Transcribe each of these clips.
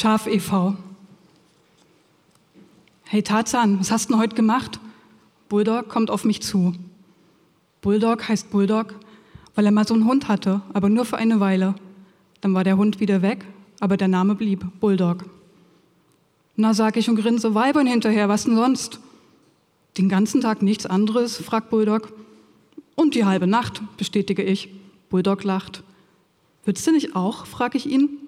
Schaf e.V. Hey Tarzan, was hast du denn heute gemacht? Bulldog kommt auf mich zu. Bulldog heißt Bulldog, weil er mal so einen Hund hatte, aber nur für eine Weile. Dann war der Hund wieder weg, aber der Name blieb Bulldog. Na, sag ich und grinse Weibern hinterher, was denn sonst? Den ganzen Tag nichts anderes, fragt Bulldog. Und die halbe Nacht, bestätige ich. Bulldog lacht. Willst du nicht auch? frage ich ihn.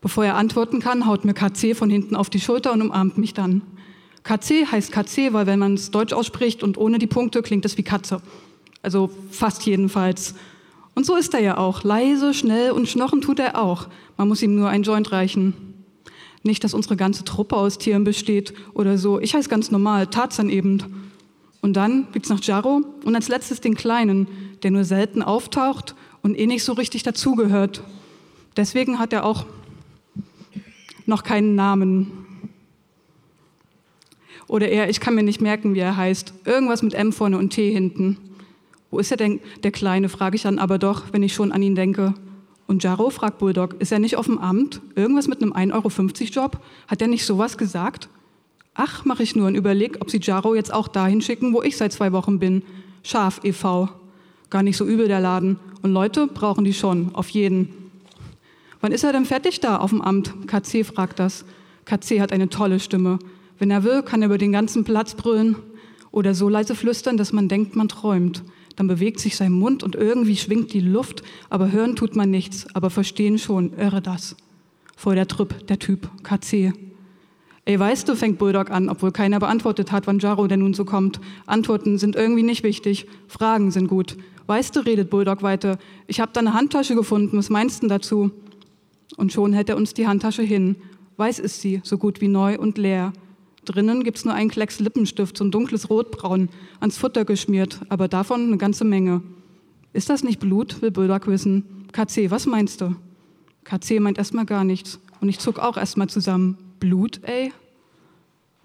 Bevor er antworten kann, haut mir KC von hinten auf die Schulter und umarmt mich dann. KC heißt KC, weil wenn man es deutsch ausspricht und ohne die Punkte klingt es wie Katze. Also fast jedenfalls. Und so ist er ja auch. Leise, schnell und schnochen tut er auch. Man muss ihm nur ein Joint reichen. Nicht, dass unsere ganze Truppe aus Tieren besteht oder so. Ich heiße ganz normal, Tarzan eben. Und dann gibt's noch Jarro und als letztes den Kleinen, der nur selten auftaucht und eh nicht so richtig dazugehört. Deswegen hat er auch noch keinen Namen. Oder eher, ich kann mir nicht merken, wie er heißt. Irgendwas mit M vorne und T hinten. Wo ist er denn, der Kleine, frage ich dann aber doch, wenn ich schon an ihn denke. Und Jarro fragt Bulldog, ist er nicht auf dem Amt? Irgendwas mit einem 1,50 Euro Job? Hat er nicht sowas gesagt? Ach, mache ich nur und überleg, ob sie Jaro jetzt auch dahin schicken, wo ich seit zwei Wochen bin. Schaf e.V. Gar nicht so übel der Laden. Und Leute brauchen die schon, auf jeden. Wann ist er denn fertig da auf dem Amt? KC fragt das. KC hat eine tolle Stimme. Wenn er will, kann er über den ganzen Platz brüllen oder so leise flüstern, dass man denkt, man träumt. Dann bewegt sich sein Mund und irgendwie schwingt die Luft, aber hören tut man nichts, aber verstehen schon, irre das. Vor der Trupp, der Typ, KC. Ey, weißt du, fängt Bulldog an, obwohl keiner beantwortet hat, wann Jaro denn nun so kommt. Antworten sind irgendwie nicht wichtig, Fragen sind gut. Weißt du, redet Bulldog weiter, ich habe da eine Handtasche gefunden, was meinst du dazu? Und schon hält er uns die Handtasche hin. Weiß ist sie, so gut wie neu und leer. Drinnen gibt's nur einen Klecks Lippenstift, so ein dunkles Rotbraun, ans Futter geschmiert, aber davon eine ganze Menge. Ist das nicht Blut, will Bulldog wissen. KC, was meinst du? KC meint erstmal gar nichts. Und ich zuck auch erstmal zusammen. Blut, ey?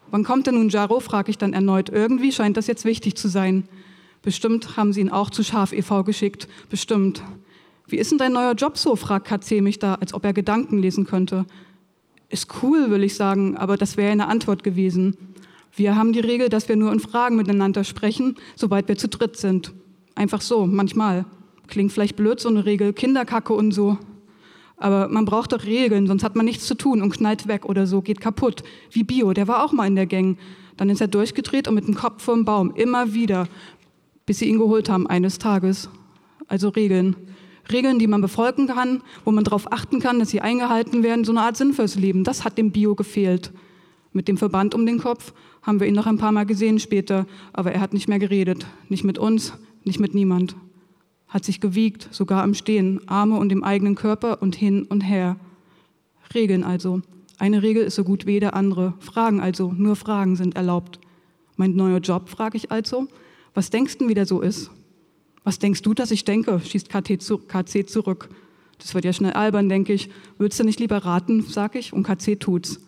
Wann kommt denn nun Jaro, frage ich dann erneut. Irgendwie scheint das jetzt wichtig zu sein. Bestimmt haben sie ihn auch zu Schaf e.V. geschickt. Bestimmt. Wie ist denn dein neuer Job so? fragt KC mich da, als ob er Gedanken lesen könnte. Ist cool, will ich sagen, aber das wäre eine Antwort gewesen. Wir haben die Regel, dass wir nur in Fragen miteinander sprechen, sobald wir zu dritt sind. Einfach so, manchmal. Klingt vielleicht blöd, so eine Regel, Kinderkacke und so. Aber man braucht doch Regeln, sonst hat man nichts zu tun und knallt weg oder so, geht kaputt. Wie Bio, der war auch mal in der Gang. Dann ist er durchgedreht und mit dem Kopf vor dem Baum, immer wieder, bis sie ihn geholt haben eines Tages. Also Regeln. Regeln, die man befolgen kann, wo man darauf achten kann, dass sie eingehalten werden, so eine Art Sinn fürs Leben. Das hat dem Bio gefehlt. Mit dem Verband um den Kopf haben wir ihn noch ein paar Mal gesehen später, aber er hat nicht mehr geredet. Nicht mit uns, nicht mit niemand hat sich gewiegt, sogar im Stehen, Arme und im eigenen Körper und hin und her. Regeln also. Eine Regel ist so gut wie jede andere. Fragen also, nur Fragen sind erlaubt. Mein neuer Job, frage ich also. Was denkst du, wie der so ist? Was denkst du, dass ich denke? schießt KT zu, KC zurück. Das wird ja schnell albern, denke ich. Würdest du nicht lieber raten, sag ich, und KC tut's.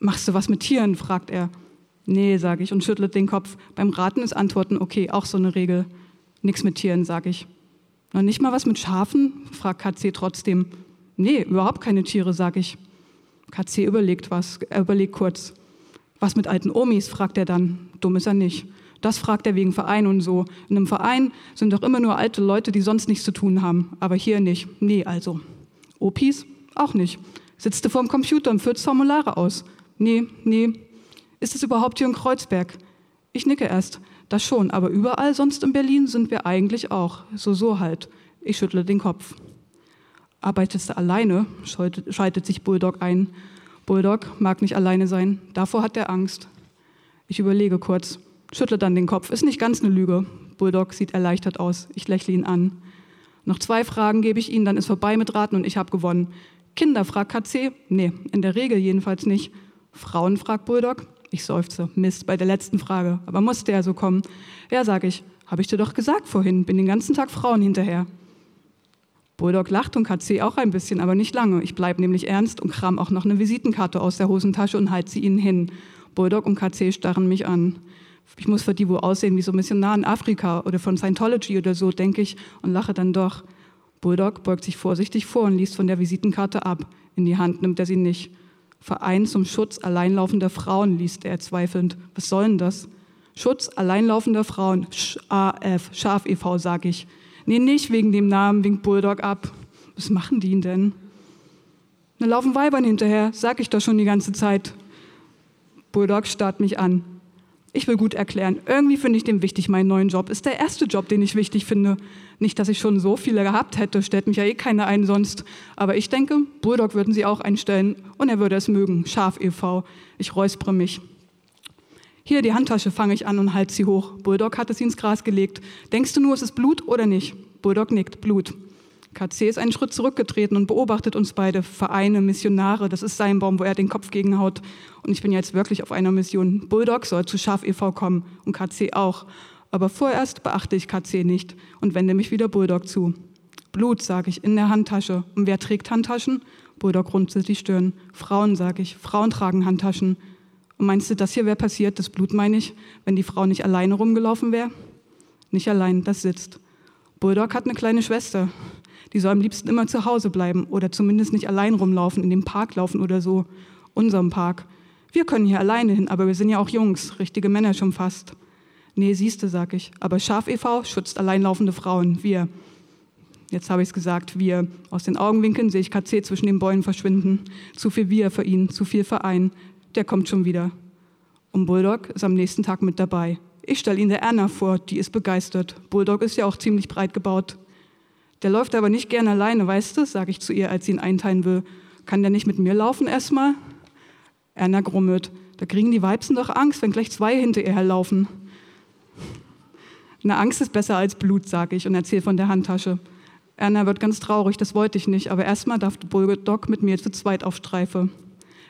Machst du was mit Tieren? fragt er. Nee, sage ich und schüttelt den Kopf. Beim Raten ist Antworten okay, auch so eine Regel. Nix mit Tieren, sage ich. Noch nicht mal was mit Schafen? fragt KC trotzdem. Nee, überhaupt keine Tiere, sag ich. KC überlegt was, er überlegt kurz. Was mit alten Omis, fragt er dann. Dumm ist er nicht. Das fragt er wegen Verein und so. In einem Verein sind doch immer nur alte Leute, die sonst nichts zu tun haben. Aber hier nicht. Nee, also. Opis? Auch nicht. Sitzt du vorm Computer und füllst Formulare aus? Nee, nee. Ist es überhaupt hier in Kreuzberg? Ich nicke erst. Das schon, aber überall sonst in Berlin sind wir eigentlich auch. So, so halt. Ich schüttle den Kopf. Arbeitest du alleine? schaltet sich Bulldog ein. Bulldog mag nicht alleine sein. Davor hat er Angst. Ich überlege kurz, schüttle dann den Kopf. Ist nicht ganz eine Lüge. Bulldog sieht erleichtert aus. Ich lächle ihn an. Noch zwei Fragen gebe ich Ihnen, dann ist vorbei mit Raten und ich habe gewonnen. Kinder, fragt KC. Nee, in der Regel jedenfalls nicht. Frauen, fragt Bulldog. Ich seufze. Mist, bei der letzten Frage. Aber musste er so kommen? Ja, sag ich. Habe ich dir doch gesagt vorhin. Bin den ganzen Tag Frauen hinterher. Bulldog lacht und KC auch ein bisschen, aber nicht lange. Ich bleibe nämlich ernst und kram auch noch eine Visitenkarte aus der Hosentasche und halte sie ihnen hin. Bulldog und KC starren mich an. Ich muss für die wohl aussehen wie so Missionar in Afrika oder von Scientology oder so, denke ich, und lache dann doch. Bulldog beugt sich vorsichtig vor und liest von der Visitenkarte ab. In die Hand nimmt er sie nicht. Verein zum Schutz alleinlaufender Frauen liest er zweifelnd. Was soll denn das? Schutz alleinlaufender Frauen, AF, Schaf e.V., sag ich. Nee, nicht wegen dem Namen, winkt Bulldog ab. Was machen die denn? Da laufen Weibern hinterher, sag ich doch schon die ganze Zeit. Bulldog starrt mich an. Ich will gut erklären. Irgendwie finde ich den wichtig, meinen neuen Job. Ist der erste Job, den ich wichtig finde. Nicht, dass ich schon so viele gehabt hätte, stellt mich ja eh keiner ein sonst. Aber ich denke, Bulldog würden sie auch einstellen und er würde es mögen. Schaf e.V. Ich räuspere mich. Hier, die Handtasche fange ich an und halte sie hoch. Bulldog hat es ins Gras gelegt. Denkst du nur, es ist Blut oder nicht? Bulldog nickt. Blut. KC ist einen Schritt zurückgetreten und beobachtet uns beide, Vereine, Missionare. Das ist sein Baum, wo er den Kopf gegenhaut. Und ich bin jetzt wirklich auf einer Mission. Bulldog soll zu Schaf e.V. kommen und KC auch. Aber vorerst beachte ich KC nicht und wende mich wieder Bulldog zu. Blut, sage ich, in der Handtasche. Und wer trägt Handtaschen? Bulldog runzelt die Stirn. Frauen, sage ich. Frauen tragen Handtaschen. Und meinst du, das hier wäre passiert, das Blut meine ich, wenn die Frau nicht alleine rumgelaufen wäre? Nicht allein, das sitzt. Bulldog hat eine kleine Schwester die soll am liebsten immer zu Hause bleiben oder zumindest nicht allein rumlaufen, in dem Park laufen oder so, unserem Park. Wir können hier alleine hin, aber wir sind ja auch Jungs, richtige Männer schon fast. Nee, siehste, sag ich. Aber Schaf e.V. schützt alleinlaufende Frauen. Wir. Jetzt habe ich es gesagt, wir. Aus den Augenwinkeln sehe ich KC zwischen den Bäumen verschwinden. Zu viel wir für ihn, zu viel Verein. Der kommt schon wieder. Und Bulldog ist am nächsten Tag mit dabei. Ich stelle ihn der Erna vor, die ist begeistert. Bulldog ist ja auch ziemlich breit gebaut. Der läuft aber nicht gern alleine, weißt du, sage ich zu ihr, als sie ihn einteilen will. Kann der nicht mit mir laufen erstmal? Erna grummelt. Da kriegen die Weibsen doch Angst, wenn gleich zwei hinter ihr herlaufen. Na, Angst ist besser als Blut, sage ich und erzähle von der Handtasche. Erna wird ganz traurig, das wollte ich nicht, aber erstmal darf Bulldog mit mir zu zweit auf Streife.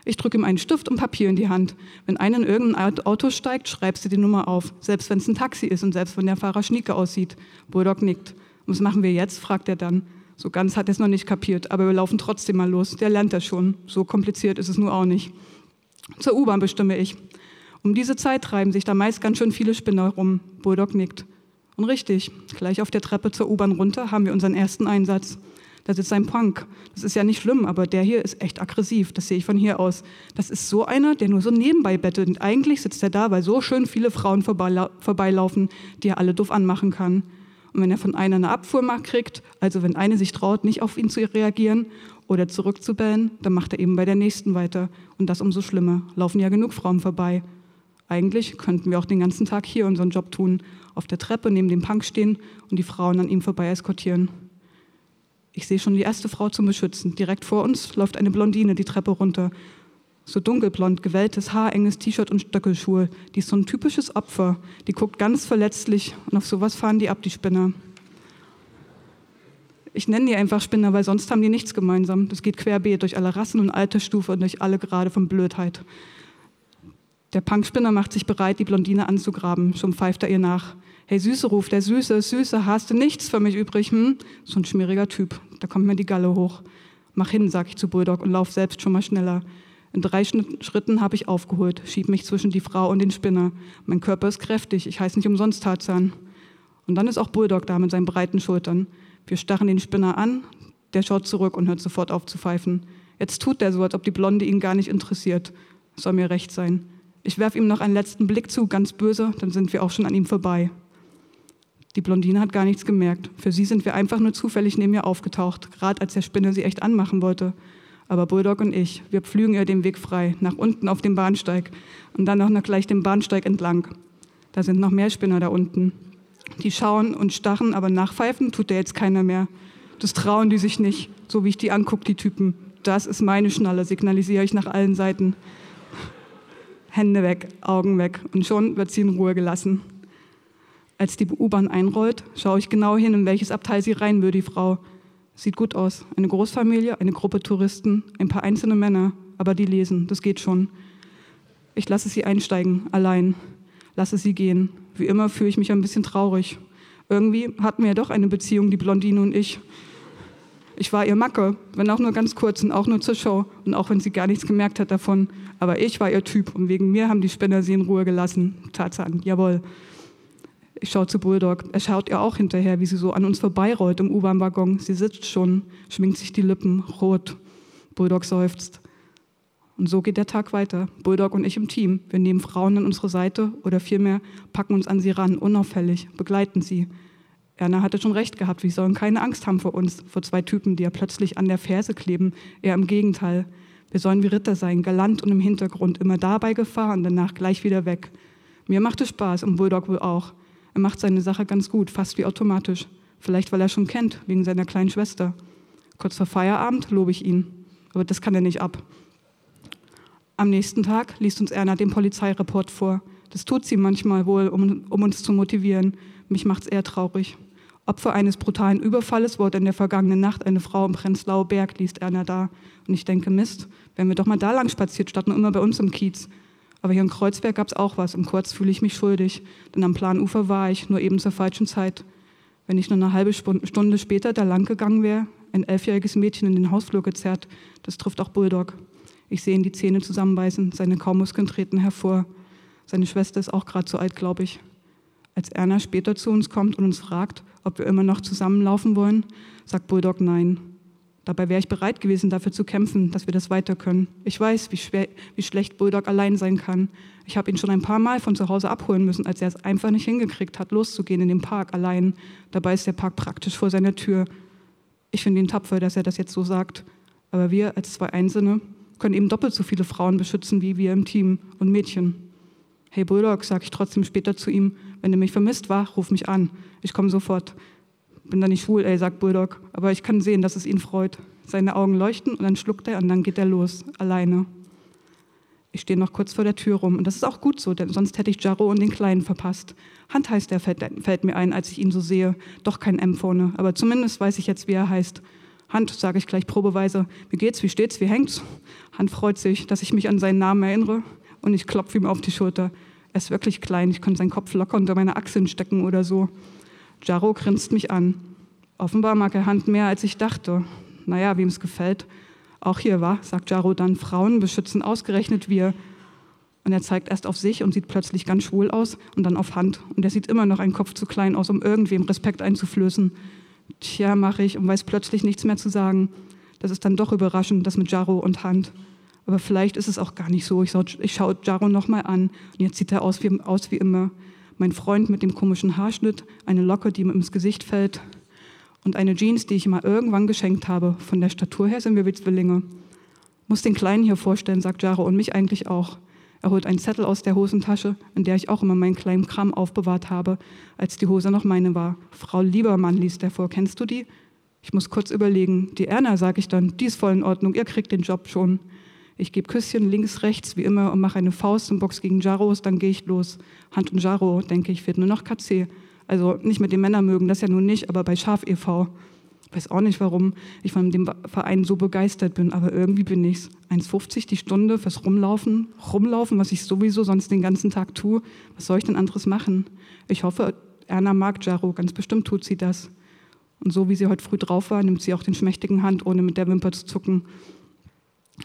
Ich drücke ihm einen Stift und Papier in die Hand. Wenn einer in irgendein Auto steigt, schreibst du die Nummer auf, selbst wenn es ein Taxi ist und selbst wenn der Fahrer schnieke aussieht. Bulldog nickt. Was machen wir jetzt? fragt er dann. So ganz hat er es noch nicht kapiert, aber wir laufen trotzdem mal los. Der lernt das schon. So kompliziert ist es nur auch nicht. Zur U-Bahn bestimme ich. Um diese Zeit treiben sich da meist ganz schön viele Spinner rum. Bulldog nickt. Und richtig, gleich auf der Treppe zur U-Bahn runter haben wir unseren ersten Einsatz. Da sitzt ein Punk. Das ist ja nicht schlimm, aber der hier ist echt aggressiv. Das sehe ich von hier aus. Das ist so einer, der nur so nebenbei bettet. Und eigentlich sitzt er da, weil so schön viele Frauen vorbeilaufen, die er alle doof anmachen kann. Und wenn er von einer eine Abfuhrmacht kriegt, also wenn eine sich traut, nicht auf ihn zu reagieren oder zurückzubellen, dann macht er eben bei der nächsten weiter. Und das umso schlimmer. Laufen ja genug Frauen vorbei. Eigentlich könnten wir auch den ganzen Tag hier unseren Job tun, auf der Treppe neben dem Punk stehen und die Frauen an ihm vorbei eskortieren. Ich sehe schon die erste Frau zum Beschützen. Direkt vor uns läuft eine Blondine die Treppe runter so dunkelblond, gewelltes Haar, enges T-Shirt und Stöckelschuhe. Die ist so ein typisches Opfer. Die guckt ganz verletzlich und auf sowas fahren die ab, die Spinner. Ich nenne die einfach Spinner, weil sonst haben die nichts gemeinsam. Das geht querbeet durch alle Rassen und Altersstufe und durch alle Grade von Blödheit. Der Punkspinner macht sich bereit, die Blondine anzugraben. Schon pfeift er ihr nach. Hey Süße, ruft der Süße, Süße, hast du nichts für mich übrig? Hm? So ein schmieriger Typ. Da kommt mir die Galle hoch. Mach hin, sag ich zu Bulldog und lauf selbst schon mal schneller. In drei Schritten habe ich aufgeholt, schieb mich zwischen die Frau und den Spinner. Mein Körper ist kräftig, ich heiße nicht umsonst Tarzan. Und dann ist auch Bulldog da mit seinen breiten Schultern. Wir starren den Spinner an, der schaut zurück und hört sofort auf zu pfeifen. Jetzt tut er so, als ob die Blonde ihn gar nicht interessiert. Soll mir recht sein. Ich werfe ihm noch einen letzten Blick zu, ganz böse, dann sind wir auch schon an ihm vorbei. Die Blondine hat gar nichts gemerkt. Für sie sind wir einfach nur zufällig neben ihr aufgetaucht, gerade als der Spinner sie echt anmachen wollte. Aber Bulldog und ich, wir pflügen ihr den Weg frei, nach unten auf dem Bahnsteig und dann auch noch gleich den Bahnsteig entlang. Da sind noch mehr Spinner da unten. Die schauen und stachen, aber nachpfeifen tut der jetzt keiner mehr. Das trauen die sich nicht, so wie ich die angucke, die Typen. Das ist meine Schnalle, signalisiere ich nach allen Seiten. Hände weg, Augen weg und schon wird sie in Ruhe gelassen. Als die U-Bahn einrollt, schaue ich genau hin, in welches Abteil sie rein würde, die Frau. Sieht gut aus. Eine Großfamilie, eine Gruppe Touristen, ein paar einzelne Männer, aber die lesen, das geht schon. Ich lasse sie einsteigen, allein. Lasse sie gehen. Wie immer fühle ich mich ein bisschen traurig. Irgendwie hatten wir ja doch eine Beziehung, die Blondine und ich. Ich war ihr Macke, wenn auch nur ganz kurz und auch nur zur Show und auch wenn sie gar nichts gemerkt hat davon. Aber ich war ihr Typ und wegen mir haben die Spinner sie in Ruhe gelassen. Tarzan, jawohl. Ich schaue zu Bulldog. Er schaut ihr auch hinterher, wie sie so an uns vorbeirollt im U-Bahn-Waggon. Sie sitzt schon, schminkt sich die Lippen, rot. Bulldog seufzt. Und so geht der Tag weiter. Bulldog und ich im Team. Wir nehmen Frauen an unsere Seite oder vielmehr packen uns an sie ran, unauffällig, begleiten sie. Erna hatte schon recht gehabt, wir sollen keine Angst haben vor uns, vor zwei Typen, die ja plötzlich an der Ferse kleben. Eher im Gegenteil. Wir sollen wie Ritter sein, galant und im Hintergrund, immer dabei Gefahr und danach gleich wieder weg. Mir macht es Spaß und Bulldog wohl auch. Er macht seine Sache ganz gut, fast wie automatisch. Vielleicht, weil er schon kennt, wegen seiner kleinen Schwester. Kurz vor Feierabend lobe ich ihn. Aber das kann er nicht ab. Am nächsten Tag liest uns Erna den Polizeireport vor. Das tut sie manchmal wohl, um, um uns zu motivieren. Mich macht es eher traurig. Opfer eines brutalen Überfalles wurde in der vergangenen Nacht eine Frau im Prenzlauer Berg, liest Erna da. Und ich denke, Mist, wären wir doch mal da lang spaziert, statt nur immer bei uns im Kiez. Aber hier in Kreuzberg gab es auch was und kurz fühle ich mich schuldig, denn am Planufer war ich, nur eben zur falschen Zeit. Wenn ich nur eine halbe Stunde später da lang gegangen wäre, ein elfjähriges Mädchen in den Hausflur gezerrt, das trifft auch Bulldog. Ich sehe ihn die Zähne zusammenbeißen, seine Kaumuskeln treten hervor. Seine Schwester ist auch gerade so alt, glaube ich. Als Erna später zu uns kommt und uns fragt, ob wir immer noch zusammenlaufen wollen, sagt Bulldog nein. Dabei wäre ich bereit gewesen, dafür zu kämpfen, dass wir das weiter können. Ich weiß, wie, schwer, wie schlecht Bulldog allein sein kann. Ich habe ihn schon ein paar Mal von zu Hause abholen müssen, als er es einfach nicht hingekriegt hat, loszugehen in den Park allein. Dabei ist der Park praktisch vor seiner Tür. Ich finde ihn tapfer, dass er das jetzt so sagt. Aber wir als zwei Einzelne können eben doppelt so viele Frauen beschützen wie wir im Team und Mädchen. Hey Bulldog, sage ich trotzdem später zu ihm, wenn du mich vermisst, war, ruf mich an. Ich komme sofort bin da nicht schwul, ey, sagt Bulldog. Aber ich kann sehen, dass es ihn freut. Seine Augen leuchten und dann schluckt er und dann geht er los, alleine. Ich stehe noch kurz vor der Tür rum und das ist auch gut so, denn sonst hätte ich Jarro und den Kleinen verpasst. Hand heißt er, fällt, mir ein, als ich ihn so sehe. Doch kein M vorne, aber zumindest weiß ich jetzt, wie er heißt. Hand, sage ich gleich probeweise. Wie geht's, wie steht's, wie hängt's? Hand freut sich, dass ich mich an seinen Namen erinnere und ich klopfe ihm auf die Schulter. Er ist wirklich klein, ich kann seinen Kopf locker unter meine Achseln stecken oder so. Jaro grinst mich an. Offenbar mag er Hand mehr, als ich dachte. Naja, wem es gefällt. Auch hier war, sagt Jaro dann, Frauen beschützen ausgerechnet wir. Und er zeigt erst auf sich und sieht plötzlich ganz schwul aus und dann auf Hand. Und er sieht immer noch einen Kopf zu klein aus, um irgendwem Respekt einzuflößen. Tja, mache ich und weiß plötzlich nichts mehr zu sagen. Das ist dann doch überraschend, das mit Jaro und Hand. Aber vielleicht ist es auch gar nicht so. Ich, schaue Jaro nochmal an und jetzt sieht er aus wie, aus wie immer. Mein Freund mit dem komischen Haarschnitt, eine Locke, die ihm ins Gesicht fällt und eine Jeans, die ich mal irgendwann geschenkt habe. Von der Statur her sind wir wie Zwillinge. Muss den Kleinen hier vorstellen, sagt Jaro und mich eigentlich auch. Er holt einen Zettel aus der Hosentasche, in der ich auch immer meinen kleinen Kram aufbewahrt habe, als die Hose noch meine war. Frau Liebermann liest er vor. Kennst du die? Ich muss kurz überlegen. Die Erna, sage ich dann, die ist voll in Ordnung, ihr kriegt den Job schon. Ich gebe Küsschen links, rechts, wie immer, und mache eine Faust und Box gegen Jaros, dann gehe ich los. Hand und Jaro, denke ich, fehlt nur noch KC. Also nicht mit den Männern mögen, das ja nun nicht, aber bei Schaf e.V. Weiß auch nicht, warum ich von dem Verein so begeistert bin, aber irgendwie bin ich's. 1,50 die Stunde fürs Rumlaufen, rumlaufen, was ich sowieso sonst den ganzen Tag tue. Was soll ich denn anderes machen? Ich hoffe, Erna mag Jaro, ganz bestimmt tut sie das. Und so wie sie heute früh drauf war, nimmt sie auch den schmächtigen Hand, ohne mit der Wimper zu zucken.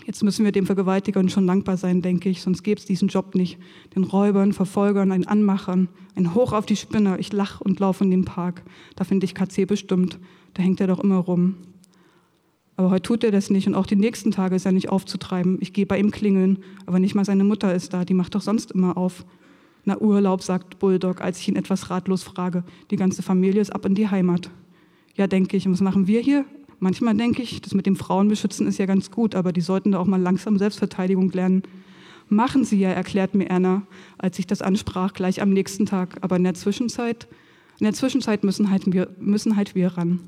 Jetzt müssen wir dem Vergewaltigern schon dankbar sein, denke ich, sonst gäbe es diesen Job nicht. Den Räubern, Verfolgern, ein Anmachern, ein Hoch auf die Spinner. Ich lach und laufe in den Park. Da finde ich KC bestimmt. Da hängt er doch immer rum. Aber heute tut er das nicht und auch die nächsten Tage ist er nicht aufzutreiben. Ich gehe bei ihm klingeln, aber nicht mal seine Mutter ist da, die macht doch sonst immer auf. Na Urlaub, sagt Bulldog, als ich ihn etwas ratlos frage. Die ganze Familie ist ab in die Heimat. Ja, denke ich, und was machen wir hier? Manchmal denke ich, das mit dem Frauenbeschützen ist ja ganz gut, aber die sollten da auch mal langsam Selbstverteidigung lernen. Machen sie ja, erklärt mir Erna, als ich das ansprach, gleich am nächsten Tag. Aber in der Zwischenzeit, in der Zwischenzeit müssen halt wir, müssen halt wir ran.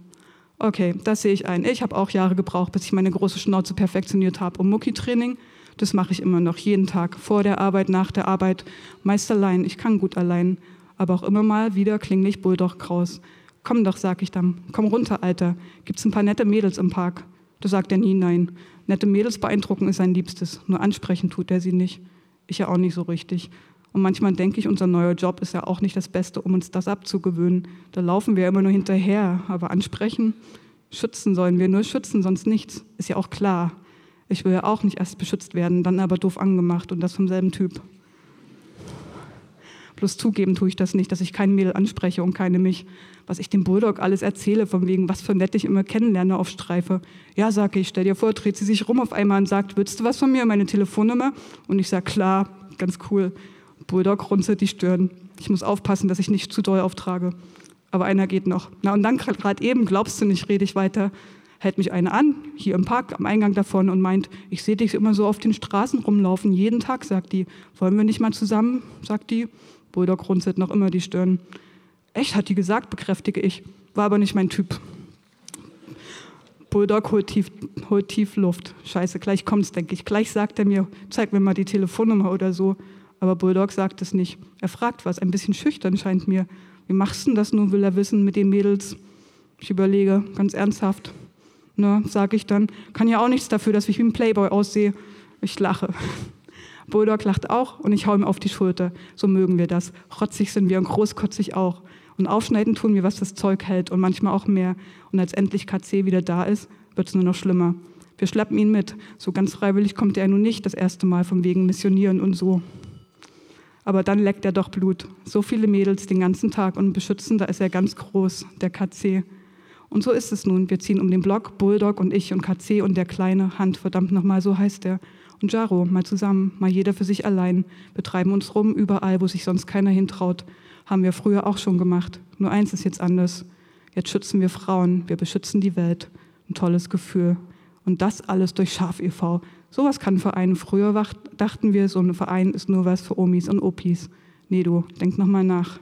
Okay, das sehe ich ein. Ich habe auch Jahre gebraucht, bis ich meine große Schnauze perfektioniert habe. Und Mucki-Training, das mache ich immer noch, jeden Tag, vor der Arbeit, nach der Arbeit, meist allein. Ich kann gut allein, aber auch immer mal wieder klinglich Bulldog Kraus. Komm doch, sag ich dann. Komm runter, Alter. Gibt's ein paar nette Mädels im Park? Da sagt er nie nein. Nette Mädels beeindrucken ist sein Liebstes. Nur ansprechen tut er sie nicht. Ich ja auch nicht so richtig. Und manchmal denke ich, unser neuer Job ist ja auch nicht das Beste, um uns das abzugewöhnen. Da laufen wir immer nur hinterher. Aber ansprechen, schützen sollen wir nur schützen, sonst nichts. Ist ja auch klar. Ich will ja auch nicht erst beschützt werden, dann aber doof angemacht und das vom selben Typ. Bloß zugeben tue ich das nicht, dass ich kein Mädel anspreche und keine mich. Was ich dem Bulldog alles erzähle, von wegen, was für nett ich immer kennenlerne auf Streife. Ja, sag ich, stell dir vor, dreht sie sich rum auf einmal und sagt, willst du was von mir, meine Telefonnummer? Und ich sag, klar, ganz cool. Bulldog runzelt die Stirn. Ich muss aufpassen, dass ich nicht zu doll auftrage. Aber einer geht noch. Na, und dann gerade eben, glaubst du nicht, rede ich weiter hält mich eine an, hier im Park, am Eingang davon und meint, ich sehe dich immer so auf den Straßen rumlaufen, jeden Tag, sagt die. Wollen wir nicht mal zusammen, sagt die. Bulldog runzelt noch immer die Stirn. Echt, hat die gesagt, bekräftige ich. War aber nicht mein Typ. Bulldog holt tief, holt tief Luft. Scheiße, gleich kommt's, denke ich. Gleich sagt er mir, zeig mir mal die Telefonnummer oder so. Aber Bulldog sagt es nicht. Er fragt was, ein bisschen schüchtern scheint mir. Wie machst du denn das nun, will er wissen, mit den Mädels? Ich überlege, ganz ernsthaft ne, sage ich dann. Kann ja auch nichts dafür, dass ich wie ein Playboy aussehe. Ich lache. Bulldog lacht auch und ich hau ihm auf die Schulter. So mögen wir das. Rotzig sind wir und großkotzig auch. Und aufschneiden tun wir, was das Zeug hält und manchmal auch mehr. Und als endlich KC wieder da ist, wird es nur noch schlimmer. Wir schleppen ihn mit. So ganz freiwillig kommt er nun nicht das erste Mal von wegen Missionieren und so. Aber dann leckt er doch Blut. So viele Mädels den ganzen Tag und beschützen, da ist er ganz groß, der KC. Und so ist es nun. Wir ziehen um den Block, Bulldog und ich und KC und der kleine Hand, verdammt nochmal, so heißt er. Und Jaro, mal zusammen, mal jeder für sich allein, betreiben uns rum überall, wo sich sonst keiner hintraut. Haben wir früher auch schon gemacht. Nur eins ist jetzt anders. Jetzt schützen wir Frauen, wir beschützen die Welt. Ein tolles Gefühl. Und das alles durch Schaf e.V. Sowas kann ein Verein. Früher dachten wir, so ein Verein ist nur was für Omis und Opis. Nee, du, denk nochmal nach.